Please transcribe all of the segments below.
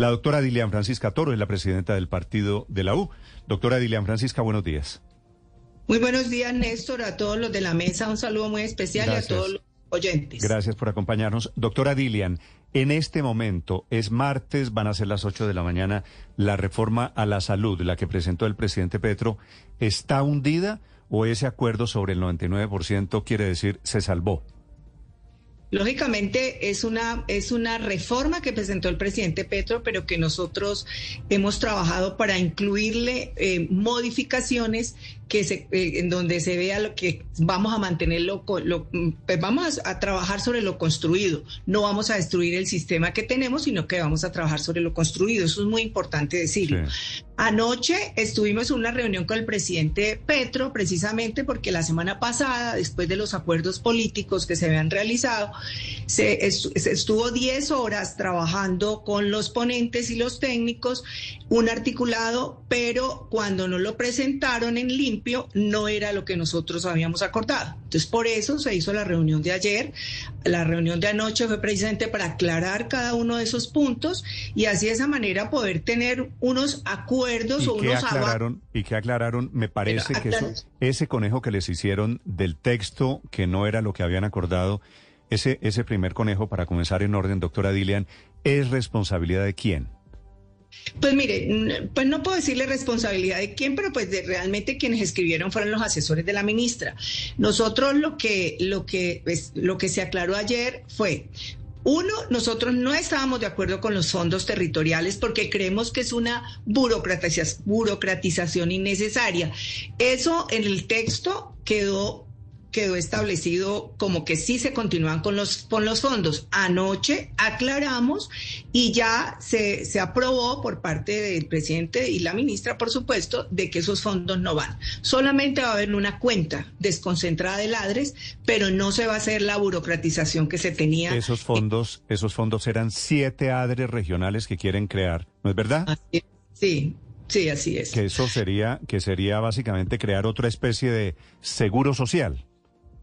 La doctora Dilian Francisca Toro es la presidenta del partido de la U. Doctora Dilian Francisca, buenos días. Muy buenos días, Néstor, a todos los de la mesa. Un saludo muy especial y a todos los oyentes. Gracias por acompañarnos. Doctora Dilian, en este momento, es martes, van a ser las 8 de la mañana, la reforma a la salud, la que presentó el presidente Petro, ¿está hundida o ese acuerdo sobre el 99% quiere decir se salvó? Lógicamente es una, es una reforma que presentó el presidente Petro, pero que nosotros hemos trabajado para incluirle eh, modificaciones que se, eh, en donde se vea lo que vamos a mantenerlo, lo, pues vamos a, trabajar sobre lo construido. No vamos a destruir el sistema que tenemos, sino que vamos a trabajar sobre lo construido. Eso es muy importante decirlo. Anoche estuvimos en una reunión con el presidente Petro, precisamente porque la semana pasada, después de los acuerdos políticos que se habían realizado, se, estuvo 10 horas trabajando con los ponentes y los técnicos, un articulado, pero cuando no lo presentaron en limpio, no era lo que nosotros habíamos acordado. Entonces, por eso se hizo la reunión de ayer. La reunión de anoche fue precisamente para aclarar cada uno de esos puntos y así de esa manera poder tener unos acuerdos ¿Y qué aclararon, y que aclararon, me parece que ese conejo que les hicieron del texto que no era lo que habían acordado, ese, ese primer conejo, para comenzar en orden, doctora Dilian, ¿es responsabilidad de quién? Pues mire, pues no puedo decirle responsabilidad de quién, pero pues de realmente quienes escribieron fueron los asesores de la ministra. Nosotros lo que lo que pues, lo que se aclaró ayer fue uno, nosotros no estábamos de acuerdo con los fondos territoriales porque creemos que es una burocratización innecesaria. Eso en el texto quedó quedó establecido como que sí se continúan con los, con los fondos. Anoche aclaramos y ya se, se aprobó por parte del presidente y la ministra, por supuesto, de que esos fondos no van. Solamente va a haber una cuenta desconcentrada de ladres, pero no se va a hacer la burocratización que se tenía. Esos fondos, esos fondos eran siete adres regionales que quieren crear, ¿no es verdad? Sí, sí, así es. Que eso sería, que sería básicamente crear otra especie de seguro social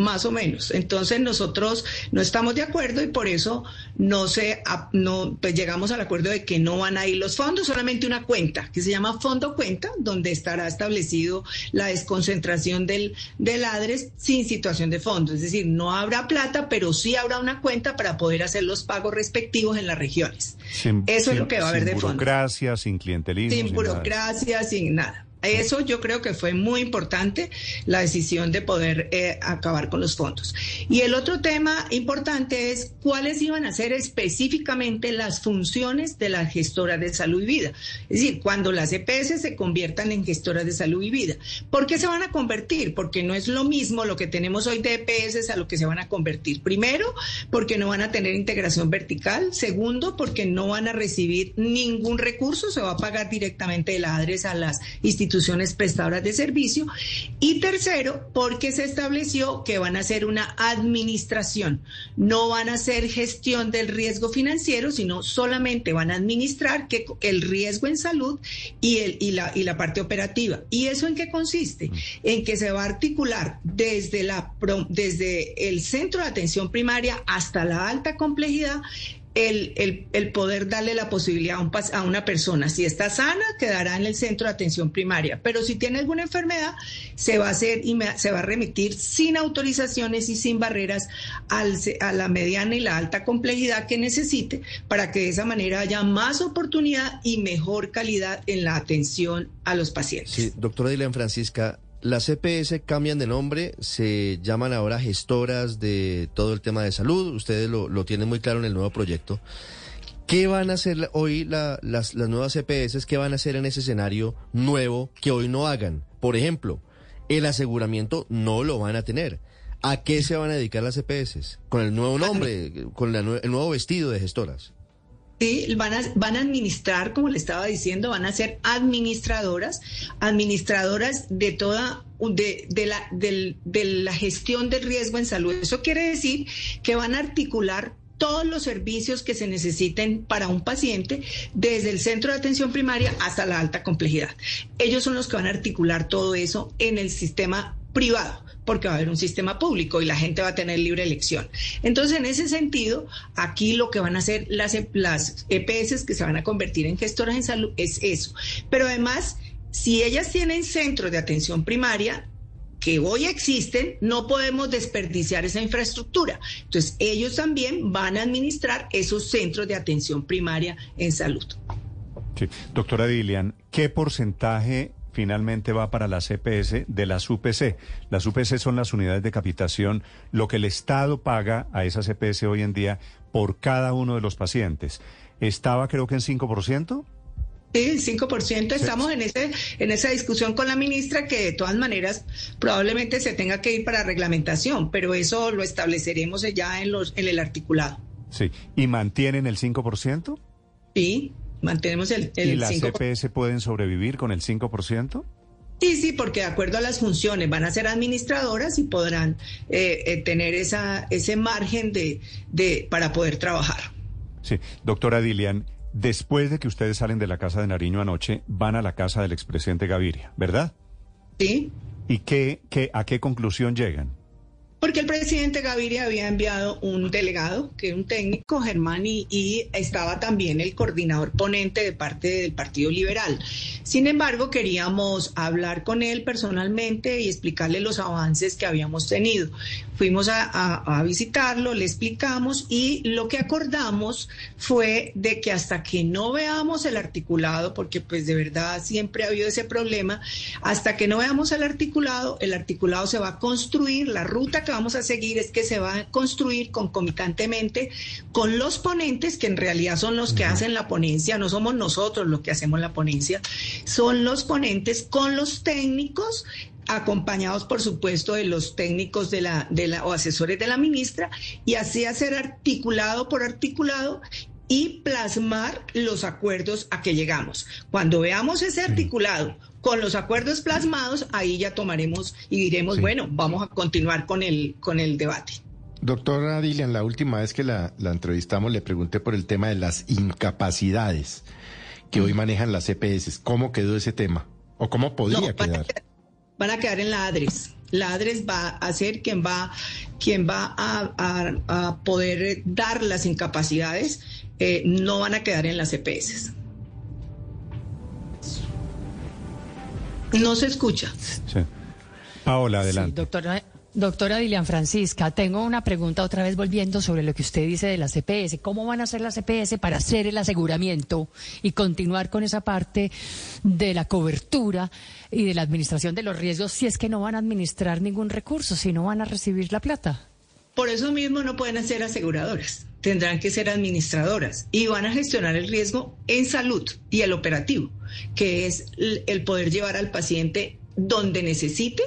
más o menos. Entonces nosotros no estamos de acuerdo y por eso no se no pues llegamos al acuerdo de que no van a ir los fondos, solamente una cuenta que se llama fondo cuenta, donde estará establecido la desconcentración del del ADRES sin situación de fondo, es decir, no habrá plata, pero sí habrá una cuenta para poder hacer los pagos respectivos en las regiones. eso es lo que va a haber de fondo. Sin burocracia, sin clientelismo. Sin, burocracia, sin nada. Eso yo creo que fue muy importante, la decisión de poder eh, acabar con los fondos. Y el otro tema importante es cuáles iban a ser específicamente las funciones de las gestoras de salud y vida. Es decir, cuando las EPS se conviertan en gestoras de salud y vida. ¿Por qué se van a convertir? Porque no es lo mismo lo que tenemos hoy de EPS a lo que se van a convertir. Primero, porque no van a tener integración vertical. Segundo, porque no van a recibir ningún recurso, se va a pagar directamente de la adresa a las instituciones instituciones prestadoras de servicio. Y tercero, porque se estableció que van a ser una administración, no van a ser gestión del riesgo financiero, sino solamente van a administrar que el riesgo en salud y, el, y, la, y la parte operativa. ¿Y eso en qué consiste? En que se va a articular desde, la, desde el centro de atención primaria hasta la alta complejidad el, el, poder darle la posibilidad a, un, a, una persona, si está sana, quedará en el centro de atención primaria, pero si tiene alguna enfermedad, se va a hacer y se va a remitir sin autorizaciones y sin barreras al, a la mediana y la alta complejidad que necesite para que de esa manera haya más oportunidad y mejor calidad en la atención a los pacientes. Sí, doctora Dilan Francisca, las CPS cambian de nombre, se llaman ahora gestoras de todo el tema de salud. Ustedes lo, tienen muy claro en el nuevo proyecto. ¿Qué van a hacer hoy las, las nuevas CPS? ¿Qué van a hacer en ese escenario nuevo que hoy no hagan? Por ejemplo, el aseguramiento no lo van a tener. ¿A qué se van a dedicar las CPS? Con el nuevo nombre, con el nuevo vestido de gestoras. Sí, van a, administrar, como le estaba diciendo, van a ser administradoras, administradoras de toda, de, la, de la gestión del riesgo en salud. Eso quiere decir que van a articular todos los servicios que se necesiten para un paciente, desde el centro de atención primaria hasta la alta complejidad. Ellos son los que van a articular todo eso en el sistema privado porque va a haber un sistema público y la gente va a tener libre elección. Entonces, en ese sentido, aquí lo que van a hacer las, EPS que se van a convertir en gestoras en salud es eso. Pero además, si ellas tienen centros de atención primaria, que hoy existen, no podemos desperdiciar esa infraestructura. Entonces, ellos también van a administrar esos centros de atención primaria en salud. Sí. Doctora Dilian, ¿qué porcentaje finalmente va para las CPS de las UPC? Las UPC son las unidades de capitación, lo que el Estado paga a esas CPS hoy en día por cada uno de los pacientes. ¿Estaba creo que en 5%? Sí, el 5%. Estamos en, ese, en esa discusión con la ministra que de todas maneras probablemente se tenga que ir para reglamentación, pero eso lo estableceremos ya en, los, en el articulado. Sí, ¿y mantienen el 5%? Sí, mantenemos el, el ¿Y las CPS pueden sobrevivir con el 5%? Sí, sí, porque de acuerdo a las funciones van a ser administradoras y podrán eh, eh, tener esa, ese margen de, de, para poder trabajar. Sí, doctora Dilian, Después de que ustedes salen de la casa de Nariño anoche, van a la casa del expresidente Gaviria, ¿verdad? Sí. ¿Y qué, qué, a qué conclusión llegan? Porque el presidente Gaviria había enviado un delegado, que es un técnico, Germán, y, estaba también el coordinador ponente de parte del Partido Liberal. Sin embargo, queríamos hablar con él personalmente y explicarle los avances que habíamos tenido. Fuimos a, visitarlo, le explicamos y lo que acordamos fue de que hasta que no veamos el articulado, porque pues de verdad siempre ha habido ese problema, hasta que no veamos el articulado, el articulado se va a construir, la ruta que vamos a seguir es que se va a construir concomitantemente con los ponentes, que en realidad son los que hacen la ponencia, no somos nosotros los que hacemos la ponencia, son los ponentes con los técnicos acompañados por supuesto de los técnicos de la, de la, o asesores de la ministra, y así hacer articulado por articulado y plasmar los acuerdos a que llegamos. Cuando veamos ese articulado con los acuerdos plasmados, ahí ya tomaremos y diremos, bueno, vamos a continuar con el, con el debate. Doctora Dilian, la última vez que la, la entrevistamos le pregunté por el tema de las incapacidades que hoy manejan las EPS. ¿Cómo quedó ese tema? ¿O cómo podría quedar? van a quedar en la ADRES. La ADRES va a ser quien va, quien va a, poder dar las incapacidades, eh, no van a quedar en las EPS. No se escucha. Sí. Paola, adelante. doctora, Doctora Dilian Francisca, tengo una pregunta otra vez volviendo sobre lo que usted dice de la CPS. ¿Cómo van a hacer la CPS para hacer el aseguramiento y continuar con esa parte de la cobertura y de la administración de los riesgos si es que no van a administrar ningún recurso, si no van a recibir la plata? Por eso mismo no pueden ser aseguradoras, tendrán que ser administradoras y van a gestionar el riesgo en salud y el operativo, que es el poder llevar al paciente donde necesite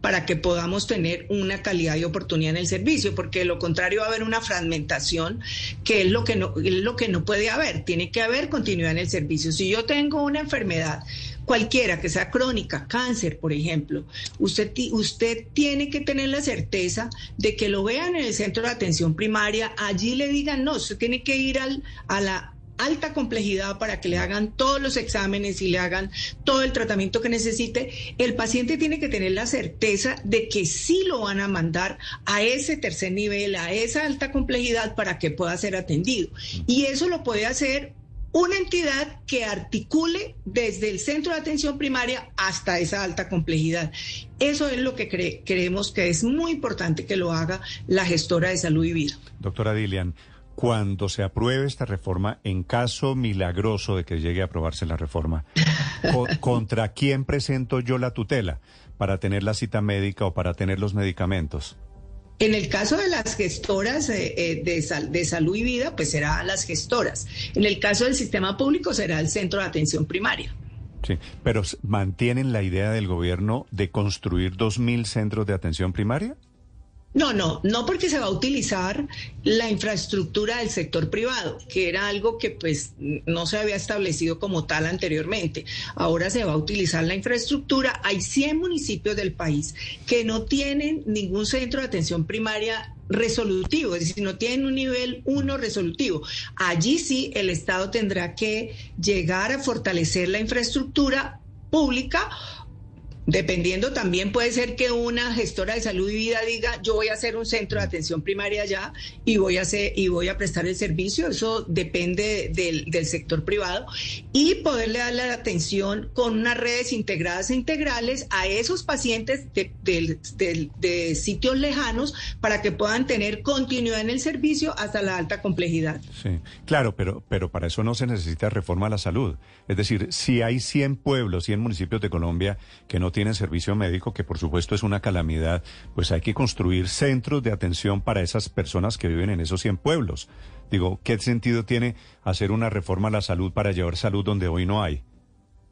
para que podamos tener una calidad y oportunidad en el servicio, porque de lo contrario va a haber una fragmentación que es lo que no, es lo que no puede haber, tiene que haber continuidad en el servicio. Si yo tengo una enfermedad cualquiera que sea crónica, cáncer, por ejemplo, usted, usted tiene que tener la certeza de que lo vean en el centro de atención primaria, allí le digan, no, usted tiene que ir al, a la alta complejidad para que le hagan todos los exámenes y le hagan todo el tratamiento que necesite, el paciente tiene que tener la certeza de que sí lo van a mandar a ese tercer nivel, a esa alta complejidad para que pueda ser atendido. Y eso lo puede hacer una entidad que articule desde el centro de atención primaria hasta esa alta complejidad. Eso es lo que creemos que es muy importante que lo haga la gestora de salud y vida. Doctora Dilian, cuando se apruebe esta reforma, en caso milagroso de que llegue a aprobarse la reforma, ¿contra quién presento yo la tutela para tener la cita médica o para tener los medicamentos? En el caso de las gestoras eh, eh, de, de, salud y vida, pues será las gestoras. En el caso del sistema público será el centro de atención primaria. Sí, pero ¿mantienen la idea del gobierno de construir 2.000 centros de atención primaria? No, no, no porque se va a utilizar la infraestructura del sector privado, que era algo que pues no se había establecido como tal anteriormente. Ahora se va a utilizar la infraestructura. Hay 100 municipios del país que no tienen ningún centro de atención primaria resolutivo, es decir, no tienen un nivel 1 resolutivo. Allí sí el Estado tendrá que llegar a fortalecer la infraestructura pública Dependiendo también puede ser que una gestora de salud y vida diga, yo voy a hacer un centro de atención primaria allá y voy a hacer y voy a prestar el servicio, eso depende del, del sector privado y poderle dar la atención con unas redes integradas e integrales a esos pacientes de, sitios lejanos para que puedan tener continuidad en el servicio hasta la alta complejidad. Sí, claro, pero pero para eso no se necesita reforma a la salud. Es decir, si hay 100 pueblos, 100 municipios de Colombia que no tienen servicio médico, que por supuesto es una calamidad, pues hay que construir centros de atención para esas personas que viven en esos 100 pueblos. Digo, ¿qué sentido tiene hacer una reforma a la salud para llevar salud donde hoy no hay?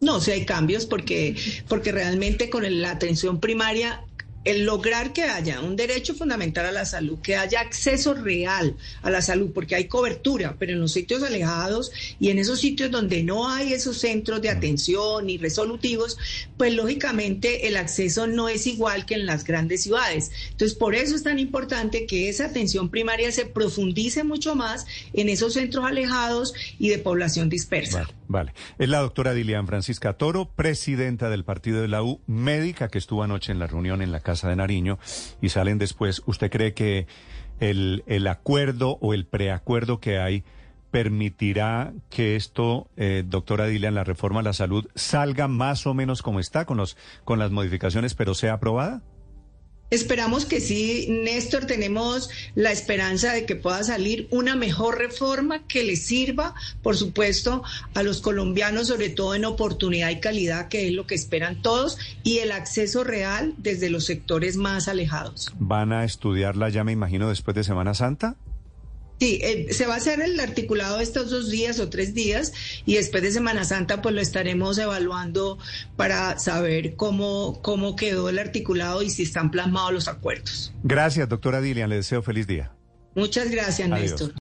No, si hay cambios porque, porque realmente con la atención primaria el lograr que haya un derecho fundamental a la salud, que haya acceso real a la salud, porque hay cobertura, pero en los sitios alejados y en esos sitios donde no hay esos centros de atención y resolutivos, pues lógicamente el acceso no es igual que en las grandes ciudades. Entonces, por eso es tan importante que esa atención primaria se profundice mucho más en esos centros alejados y de población dispersa. Vale, vale. Es la doctora Dilian Francisca Toro, presidenta del partido de la U, médica que estuvo anoche en la reunión en la Casa de Nariño y salen después. ¿Usted cree que el, el acuerdo o el preacuerdo que hay permitirá que esto, eh, doctora Dilian, la reforma a la salud, salga más o menos como está con, los, con las modificaciones, pero sea aprobada? Esperamos que sí, Néstor, tenemos la esperanza de que pueda salir una mejor reforma que le sirva, por supuesto, a los colombianos, sobre todo en oportunidad y calidad, que es lo que esperan todos, y el acceso real desde los sectores más alejados. ¿Van a estudiarla ya, me imagino, después de Semana Santa? Sí, eh, se va a hacer el articulado estos dos días o tres días y después de Semana Santa pues lo estaremos evaluando para saber cómo, cómo quedó el articulado y si están plasmados los acuerdos. Gracias, doctora Dilian. Le deseo feliz día. Muchas gracias, Adiós. Néstor.